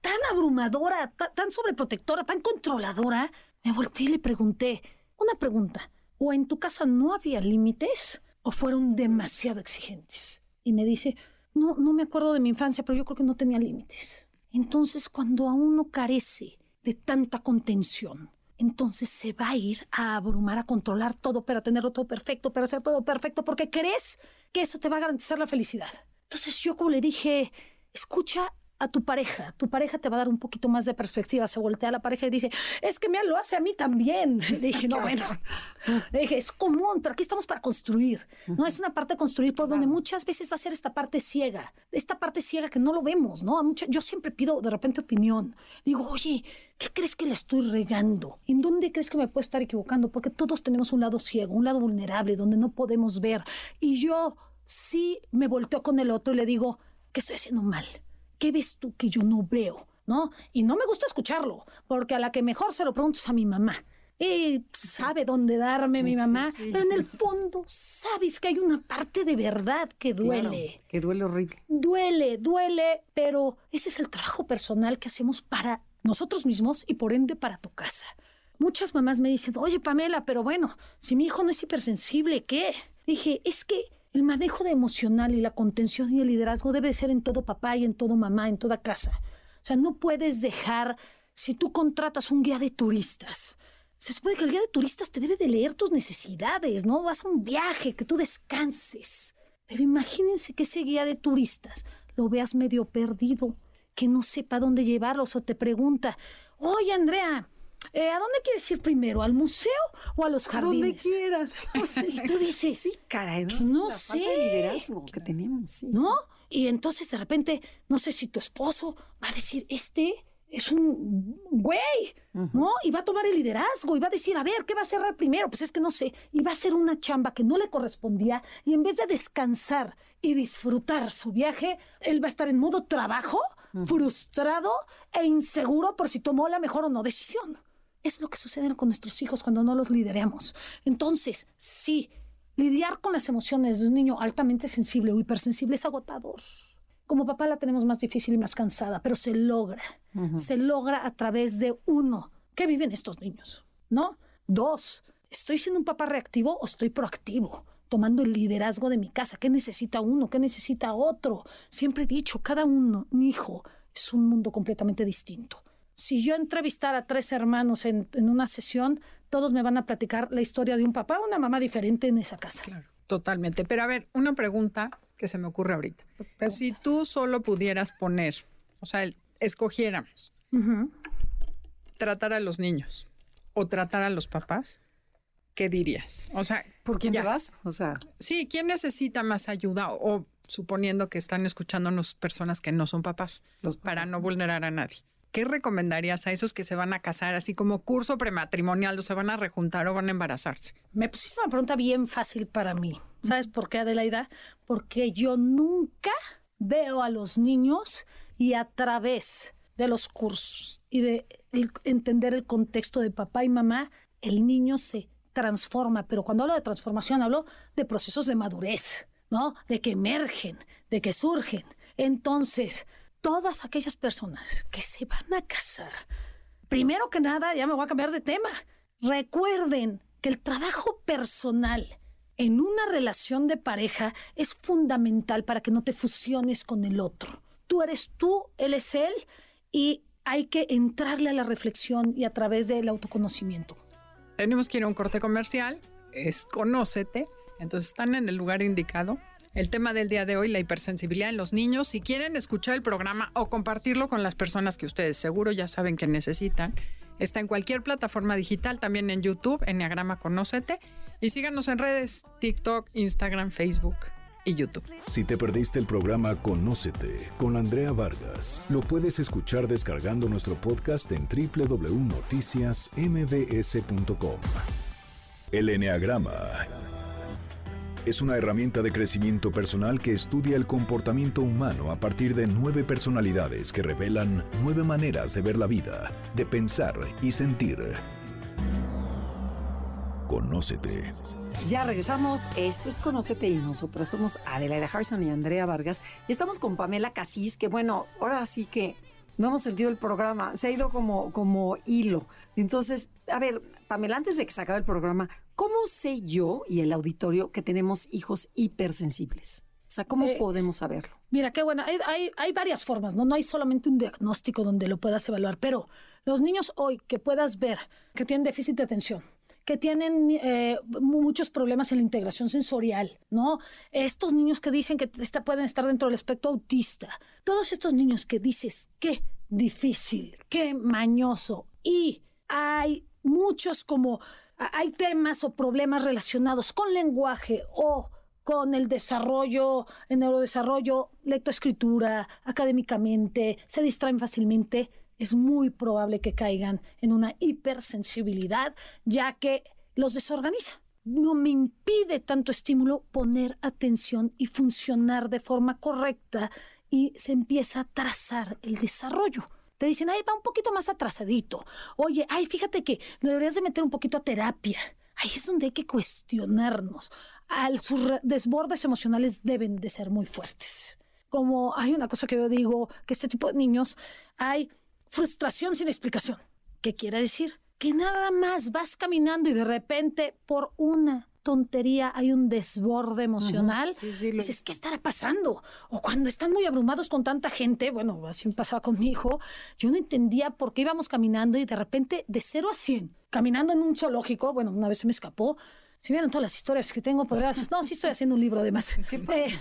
tan abrumadora, tan sobreprotectora, tan controladora, me volteé y le pregunté, una pregunta, ¿o en tu casa no había límites o fueron demasiado exigentes? Y me dice, no, no me acuerdo de mi infancia, pero yo creo que no tenía límites. Entonces, cuando a uno carece de tanta contención, entonces se va a ir a abrumar, a controlar todo para tenerlo todo perfecto, para hacer todo perfecto, porque crees que eso te va a garantizar la felicidad. Entonces yo como le dije, escucha a tu pareja. Tu pareja te va a dar un poquito más de perspectiva. Se voltea a la pareja y dice, es que me lo hace a mí también. Le dije, no, bueno. Le dije, es común, pero aquí estamos para construir. No es una parte de construir por donde muchas veces va a ser esta parte ciega. Esta parte ciega que no lo vemos, ¿no? yo siempre pido de repente opinión. Digo, oye, ¿qué crees que le estoy regando? ¿En dónde crees que me puedo estar equivocando? Porque todos tenemos un lado ciego, un lado vulnerable, donde no podemos ver. Y yo sí me volteo con el otro y le digo, ¿qué estoy haciendo mal? ¿Qué ves tú que yo no veo? ¿No? Y no me gusta escucharlo, porque a la que mejor se lo pregunto es a mi mamá. Y sabe dónde darme mi mamá, pero en el fondo sabes que hay una parte de verdad que duele. que duele horrible. Duele, duele, pero ese es el trabajo personal que hacemos para nosotros mismos y por ende para tu casa. Muchas mamás me dicen, oye Pamela, pero bueno, si mi hijo no es hipersensible, ¿qué? Dije, es que el manejo de emocional y la contención y el liderazgo debe ser en todo papá y en todo mamá, en toda casa. O sea, no puedes dejar, si tú contratas un guía de turistas, se supone que el guía de turistas te debe de leer tus necesidades, ¿no? Vas a un viaje, que tú descanses. Pero imagínense que ese guía de turistas lo veas medio perdido, que no sepa dónde llevarlos o te pregunta, oye Andrea, eh, ¿a dónde quieres ir primero? ¿Al museo o a los jardines? Donde quieras. y tú dices, sí, caray, no, no sé. liderazgo que tenemos, ¿No? Y entonces de repente, no sé si tu esposo va a decir, este es un güey, ¿no? Y va a tomar el liderazgo y va a decir, a ver, ¿qué va a cerrar primero? Pues es que no sé. Y va a hacer una chamba que no le correspondía y en vez de descansar y disfrutar su viaje, él va a estar en modo trabajo, frustrado e inseguro por si tomó la mejor o no decisión. Es lo que sucede con nuestros hijos cuando no los lideramos. Entonces, sí, lidiar con las emociones de un niño altamente sensible o hipersensible es agotador. Como papá la tenemos más difícil y más cansada, pero se logra. Se logra a través de uno. ¿Qué viven estos niños? ¿No? Dos, ¿estoy siendo un papá reactivo o estoy proactivo? Tomando el liderazgo de mi casa. ¿Qué necesita uno? ¿Qué necesita otro? Siempre he dicho, cada uno, mi hijo, es un mundo completamente distinto si yo entrevistara a tres hermanos en, una sesión, todos me van a platicar la historia de un papá o una mamá diferente en esa casa. Claro, totalmente. Pero a ver, una pregunta que se me ocurre ahorita. Si tú solo pudieras poner, o sea, escogiéramos tratar a los niños o tratar a los papás, ¿qué dirías? O sea, ¿por quién te vas? O sea, sí, ¿quién necesita más ayuda? O, suponiendo que están escuchándonos personas que no son papás, para no vulnerar a nadie. ¿Qué recomendarías a esos que se van a casar así como curso prematrimonial o se van a rejuntar o van a embarazarse? Me pusiste una pregunta bien fácil para mí. ¿Sabes por qué, Adelaida? Porque yo nunca veo a los niños y a través de los cursos y de entender el contexto de papá y mamá, el niño se transforma. Pero cuando hablo de transformación, hablo de procesos de madurez, ¿no? De que emergen, de que surgen. Entonces, todas aquellas personas que se van a casar, primero que nada, ya me voy a cambiar de tema, recuerden que el trabajo personal en una relación de pareja es fundamental para que no te fusiones con el otro. Tú eres tú, él es él, y hay que entrarle a la reflexión y a través del autoconocimiento. tenemos que ir a un corte comercial, es Conócete, entonces están en el lugar indicado. El tema del día de hoy, la hipersensibilidad en los niños. Si quieren escuchar el programa o compartirlo con las personas que ustedes seguro ya saben que necesitan, está en cualquier plataforma digital, también en YouTube, Enneagrama Conócete. Y síganos en redes, TikTok, Instagram, Facebook y YouTube. Si te perdiste el programa Conócete con Andrea Vargas, lo puedes escuchar descargando nuestro podcast en www.noticiasmbs.com. El Enneagrama es una herramienta de crecimiento personal que estudia el comportamiento humano a partir de nueve personalidades que revelan nueve maneras de ver la vida, de pensar y sentir. Conócete. Ya regresamos. Esto es Conócete y nosotras somos Adelaida Harrison y Andrea Vargas. Y estamos con Pamela Casís, que bueno, ahora sí que no hemos sentido el programa, se ha ido como, como hilo. Entonces, a ver, Pamela, antes de que se acabe el programa, ¿cómo sé yo y el auditorio que tenemos hijos hipersensibles? O sea, ¿cómo eh, podemos saberlo? Mira, qué bueno. Hay, hay, varias formas, ¿no? No hay solamente un diagnóstico donde lo puedas evaluar, pero los niños hoy que puedas ver que tienen déficit de atención, que tienen eh, muchos problemas en la integración sensorial, ¿no? Estos niños que dicen que pueden estar dentro del espectro autista, todos estos niños que dices, qué difícil, qué mañoso, y hay muchos como, hay temas o problemas relacionados con lenguaje o con el desarrollo, el neurodesarrollo, lectoescritura, académicamente, se distraen fácilmente, es muy probable que caigan en una hipersensibilidad, ya que los desorganiza. No me impide tanto estímulo poner atención y funcionar de forma correcta y se empieza a trazar el desarrollo te dicen, ay, va un poquito más atrasadito. Oye, ay, fíjate que deberías de meter un poquito a terapia. Ahí es donde hay que cuestionarnos. Al, sus desbordes emocionales deben de ser muy fuertes. Como hay una cosa que yo digo, que este tipo de niños hay frustración sin explicación. ¿Qué quiere decir? Que nada más vas caminando y de repente por una tontería, hay un desborde emocional. dices, ¿qué estará pasando? O cuando están muy abrumados con tanta gente, bueno, así me pasaba con mi hijo, yo no entendía por qué íbamos caminando y de repente de 0 a 100, caminando en un zoológico, bueno, una vez se me escapó, si vieron todas las historias que tengo, podrás. No, sí estoy haciendo un libro además. Eh,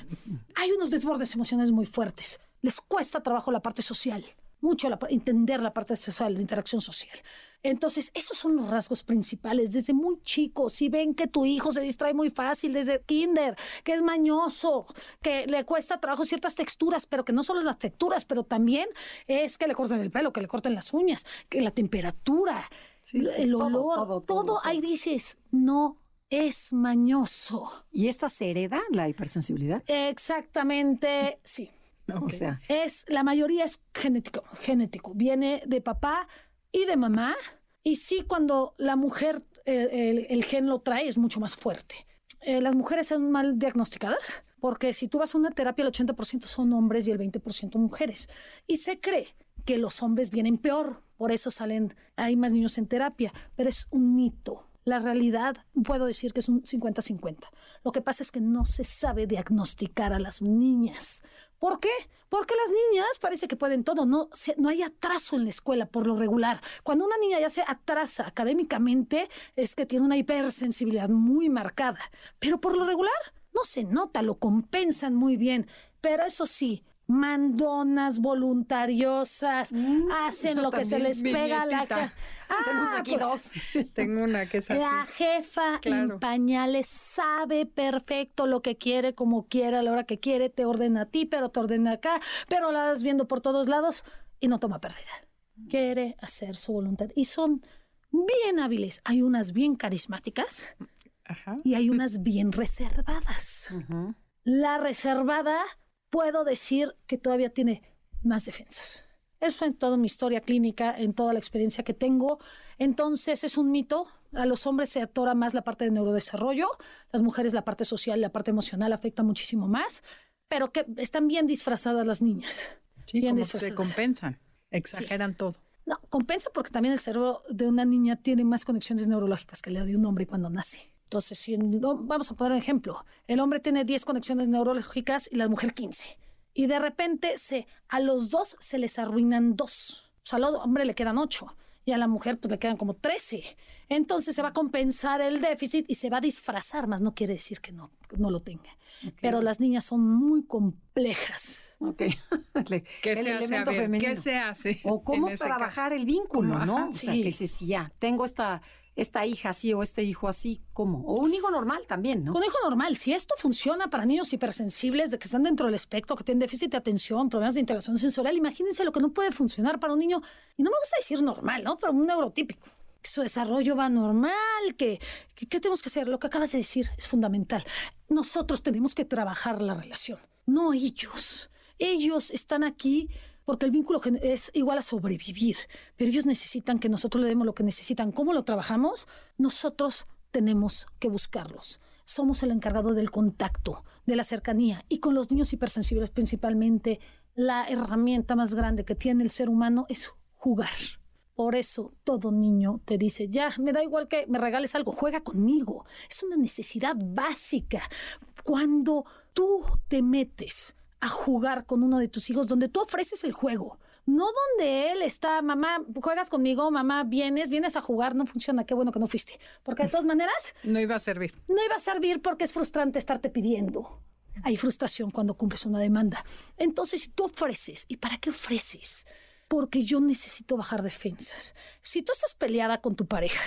hay unos desbordes emocionales muy fuertes. Les cuesta trabajo la parte social, mucho entender la parte social, la interacción social. Entonces, esos son los rasgos principales desde muy chicos. Si ven que tu hijo se distrae muy fácil desde kinder, que es mañoso, que le cuesta trabajo ciertas texturas, pero que no solo es las texturas, pero también es que le corten el pelo, que le corten las uñas, que la temperatura, el olor, todo, ahí dices, no es mañoso. ¿Y esta se hereda, la hipersensibilidad? Exactamente, sí. O sea, es la mayoría es genético, genético. Viene de papá, y de mamá. Y sí, cuando la mujer eh, el, gen lo trae, es mucho más fuerte. Eh, las mujeres son mal diagnosticadas, porque si tú vas a una terapia, el 80% son hombres y el 20% mujeres. Y se cree que los hombres vienen peor, por eso salen, hay más niños en terapia, pero es un mito. La realidad, puedo decir que es un 50-50. Lo que pasa es que no se sabe diagnosticar a las niñas. ¿Por qué? Porque las niñas parece que pueden todo, no, no hay atraso en la escuela por lo regular. Cuando una niña ya se atrasa académicamente es que tiene una hipersensibilidad muy marcada, pero por lo regular no se nota, lo compensan muy bien. Pero eso sí, mandonas voluntariosas, mm, hacen lo que se les pega a la Ah, aquí pues, dos. Tengo una que es así. La jefa en pañales sabe perfecto lo que quiere, como quiere, a la hora que quiere, te ordena a ti, pero te ordena acá, pero la vas viendo por todos lados y no toma pérdida. Quiere hacer su voluntad. Y son bien hábiles. Hay unas bien carismáticas y hay unas bien reservadas. La reservada, puedo decir que todavía tiene más defensas. Eso en toda mi historia clínica, en toda la experiencia que tengo. Entonces es un mito. A los hombres se atora más la parte de neurodesarrollo, las mujeres la parte social, la parte emocional afecta muchísimo más, pero que están bien disfrazadas las niñas. Sí, bien se compensan, exageran todo. No, compensa porque también el cerebro de una niña tiene más conexiones neurológicas que la de un hombre cuando nace. Entonces, si vamos a poner un ejemplo, el hombre tiene 10 conexiones neurológicas y la mujer 15 y de repente se, a los dos se les arruinan dos. O sea, al hombre le quedan ocho y a la mujer pues le quedan como trece. Entonces se va a compensar el déficit y se va a disfrazar, más no quiere decir que no, no lo tenga. Pero las niñas son muy complejas. Ok. ¿Qué, se hace? ¿Qué se hace? O cómo trabajar el vínculo, ¿no? o sea, que si ya tengo esta esta hija así o este hijo así, ¿cómo? O un hijo normal también, ¿no? Un hijo normal. Si esto funciona para niños hipersensibles, de que están dentro del espectro, que tienen déficit de atención, problemas de integración sensorial, imagínense lo que no puede funcionar para un niño, y no me gusta decir normal, ¿no? Pero un neurotípico. Que su desarrollo va normal, que, ¿qué tenemos que hacer? Lo que acabas de decir es fundamental. Nosotros tenemos que trabajar la relación, no ellos. Ellos están aquí porque el vínculo es igual a sobrevivir, pero ellos necesitan que nosotros le demos lo que necesitan. ¿Cómo lo trabajamos? Nosotros tenemos que buscarlos. Somos el encargado del contacto, de la cercanía y con los niños hipersensibles principalmente, la herramienta más grande que tiene el ser humano es jugar. Por eso todo niño te dice, ya, me da igual que me regales algo, juega conmigo. Es una necesidad básica. Cuando tú te metes a jugar con uno de tus hijos donde tú ofreces el juego. No donde él está, mamá, juegas conmigo, mamá, vienes, vienes a jugar, no funciona, qué bueno que no fuiste. Porque de todas maneras... No iba a servir. No iba a servir porque es frustrante estarte pidiendo. Hay frustración cuando cumples una demanda. Entonces, si tú ofreces, ¿y para qué ofreces? Porque yo necesito bajar defensas. Si tú estás peleada con tu pareja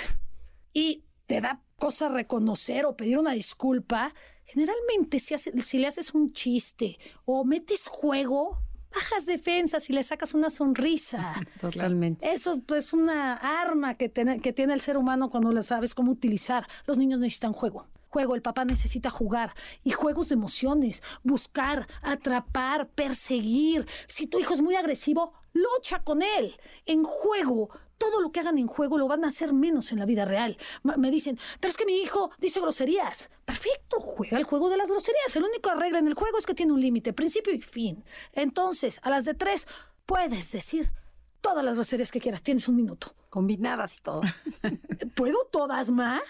y te da cosa reconocer o pedir una disculpa, Generalmente, si, si le haces un chiste o metes juego, bajas defensas y le sacas una sonrisa. Totalmente. Eso es pues, una arma que, que tiene el ser humano cuando lo sabes cómo utilizar. Los niños necesitan juego. Juego, el papá necesita jugar y juegos de emociones, buscar, atrapar, perseguir. Si tu hijo es muy agresivo, lucha con él. En juego, todo lo que hagan en juego lo van a hacer menos en la vida real. me dicen, pero es que mi hijo dice groserías. Perfecto, juega el juego de las groserías. El único regla en el juego es que tiene un límite, principio y fin. Entonces, a las de tres, puedes decir todas las groserías que quieras. Tienes un minuto. Combinadas y todo. ¿Puedo todas, Ma?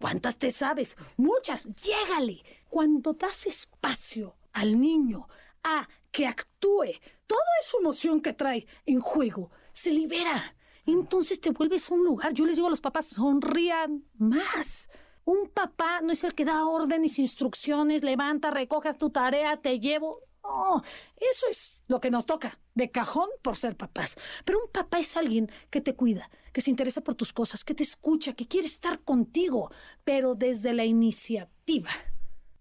¿Cuántas te sabes? Muchas. Llégale. Cuando das espacio al niño a que actúe, toda esa emoción que trae en juego se libera entonces te vuelves un lugar. Yo les digo a los papás, sonrían más. Un papá no es el que da órdenes, instrucciones, levanta, recojas tu tarea, te llevo. No, eso es lo que nos toca, de cajón por ser papás. Pero un papá es alguien que te cuida, que se interesa por tus cosas, que te escucha, que quiere estar contigo, pero desde la iniciativa,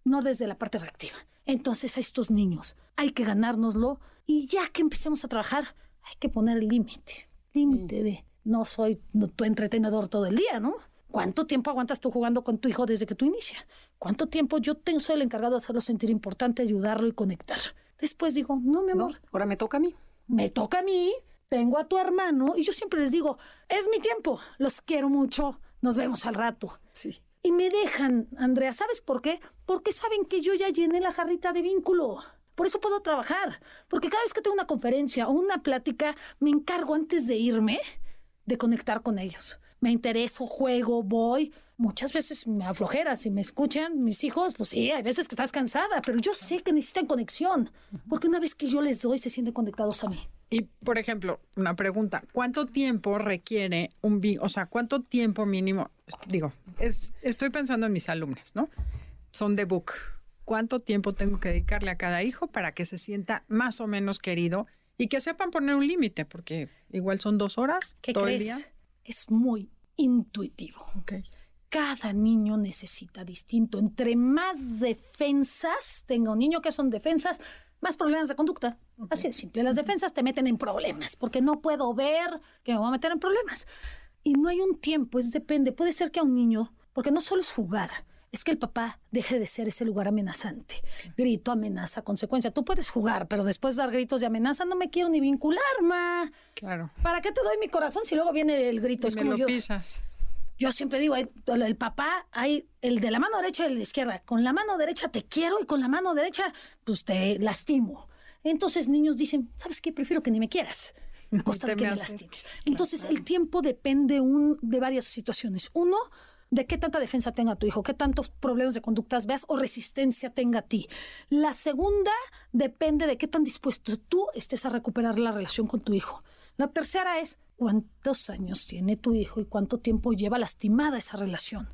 no desde la parte reactiva. Entonces a estos niños hay que ganárnoslo y ya que empecemos a trabajar, hay que poner el límite límite de no soy tu entretenedor todo el día, ¿no? ¿Cuánto tiempo aguantas tú jugando con tu hijo desde que tú inicias? ¿Cuánto tiempo yo tengo, soy el encargado de hacerlo sentir importante, ayudarlo y conectar? Después digo, no, mi amor. ahora me toca a mí. Me toca a mí, tengo a tu hermano y yo siempre les digo, es mi tiempo, los quiero mucho, nos vemos al rato. Sí. Y me dejan, Andrea, ¿sabes por qué? Porque saben que yo ya llené la jarrita de vínculo. Por eso puedo trabajar, porque cada vez que tengo una conferencia o una plática, me encargo antes de irme de conectar con ellos. Me intereso, juego, voy. Muchas veces me aflojera. Si me escuchan mis hijos, pues sí, hay veces que estás cansada, pero yo sé que necesitan conexión, porque una vez que yo les doy, se sienten conectados a mí. Y, por ejemplo, una pregunta, ¿cuánto tiempo requiere un o sea, cuánto tiempo mínimo? Digo, es, estoy pensando en mis alumnas, ¿no? Son de book, cuánto tiempo tengo que dedicarle a cada hijo para que se sienta más o menos querido y que sepan poner un límite, porque igual son dos horas ¿Qué todo crees? el día. Es muy intuitivo. Cada niño necesita distinto. Entre más defensas tenga un niño que son defensas, más problemas de conducta. Así de simple. Las defensas te meten en problemas porque no puedo ver que me voy a meter en problemas. Y no hay un tiempo, es depende. Puede ser que a un niño, porque no solo es jugar, es que el papá deje de ser ese lugar amenazante. Grito, amenaza, consecuencia. Tú puedes jugar, pero después dar gritos de amenaza, no me quiero ni vincular, ma. Claro. ¿Para qué te doy mi corazón si luego viene el grito? Y es me como lo yo. pisas. Yo siempre digo, el papá, hay el de la mano derecha y el de izquierda. Con la mano derecha te quiero y con la mano derecha, pues te lastimo. Entonces niños dicen, ¿sabes qué? Prefiero que ni me quieras. A costa de que me lastimes. Entonces el tiempo depende un, de varias situaciones. Uno, de qué tanta defensa tenga tu hijo, qué tantos problemas de conductas veas o resistencia tenga a ti. La segunda depende de qué tan dispuesto tú estés a recuperar la relación con tu hijo. La tercera es cuántos años tiene tu hijo y cuánto tiempo lleva lastimada esa relación.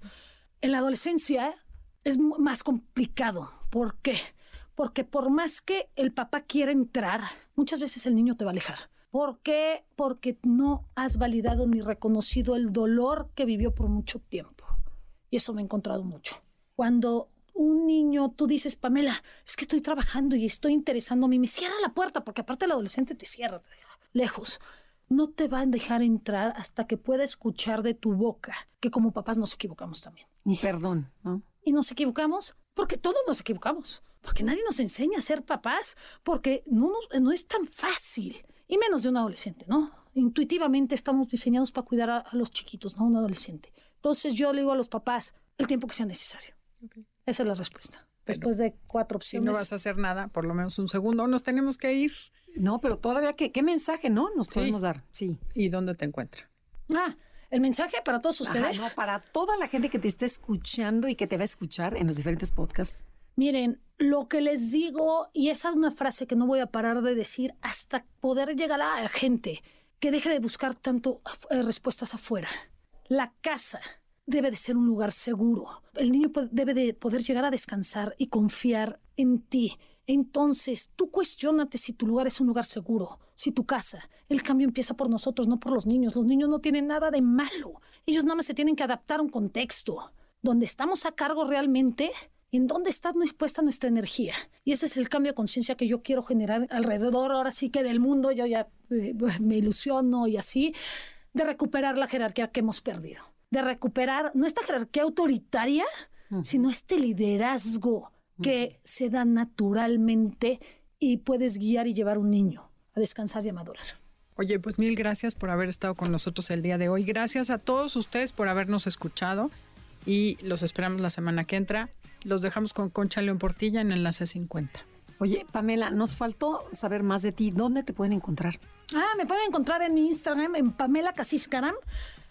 En la adolescencia es más complicado. ¿Por qué? Porque por más que el papá quiera entrar, muchas veces el niño te va a alejar. ¿Por qué? Porque no has validado ni reconocido el dolor que vivió por mucho tiempo. Y eso me he encontrado mucho. Cuando un niño, tú dices, Pamela, es que estoy trabajando y estoy interesándome y me cierra la puerta, porque aparte el adolescente te cierra, te deja lejos. No te va a dejar entrar hasta que pueda escuchar de tu boca que como papás nos equivocamos también. Un perdón, ¿no? Y nos equivocamos porque todos nos equivocamos, porque nadie nos enseña a ser papás, porque no, no es tan fácil, y menos de un adolescente, ¿no? Intuitivamente estamos diseñados para cuidar a, los chiquitos, no a un adolescente. Entonces yo le digo a los papás el tiempo que sea necesario. Esa es la respuesta. Después de cuatro opciones. Si no vas a hacer nada, por lo menos un segundo, nos tenemos que ir. No, pero todavía, ¿qué, qué mensaje, no? Nos podemos dar. Sí. ¿Y dónde te encuentra? Ah, el mensaje para todos ustedes. no, para toda la gente que te está escuchando y que te va a escuchar en los diferentes podcasts. Miren, lo que les digo, y esa es una frase que no voy a parar de decir hasta poder llegar a la gente, que deje de buscar tanto eh, respuestas afuera. La casa debe de ser un lugar seguro. El niño debe de poder llegar a descansar y confiar en ti. Entonces, tú cuestionate si tu lugar es un lugar seguro, si tu casa. El cambio empieza por nosotros, no por los niños. Los niños no tienen nada de malo. Ellos nada más se tienen que adaptar a un contexto. Donde estamos a cargo realmente en dónde está puesta nuestra energía. Y ese es el cambio de conciencia que yo quiero generar alrededor, ahora sí que del mundo, yo ya eh, me ilusiono y así, de recuperar la jerarquía que hemos perdido, de recuperar no esta jerarquía autoritaria, sino este liderazgo que se da naturalmente y puedes guiar y llevar un niño a descansar y a madurar. Oye, pues mil gracias por haber estado con nosotros el día de hoy. Gracias a todos ustedes por habernos escuchado y los esperamos la semana que entra. Los dejamos con Concha León Portilla en Enlace 50. Oye, Pamela, nos faltó saber más de ti. ¿Dónde te pueden encontrar? Ah, me pueden encontrar en mi Instagram, en Pamela Casiscaram.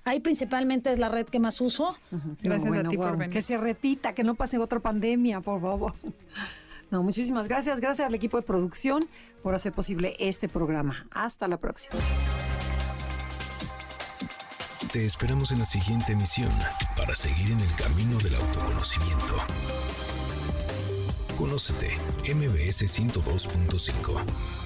Ahí principalmente es la red que más uso. Gracias a ti por venir. Que se repita, que no pase otra pandemia, por favor. No, muchísimas gracias. Gracias al equipo de producción por hacer posible este programa. Hasta la próxima. Te esperamos en la siguiente emisión para seguir en el camino del autoconocimiento. Conócete, MBS 102.5.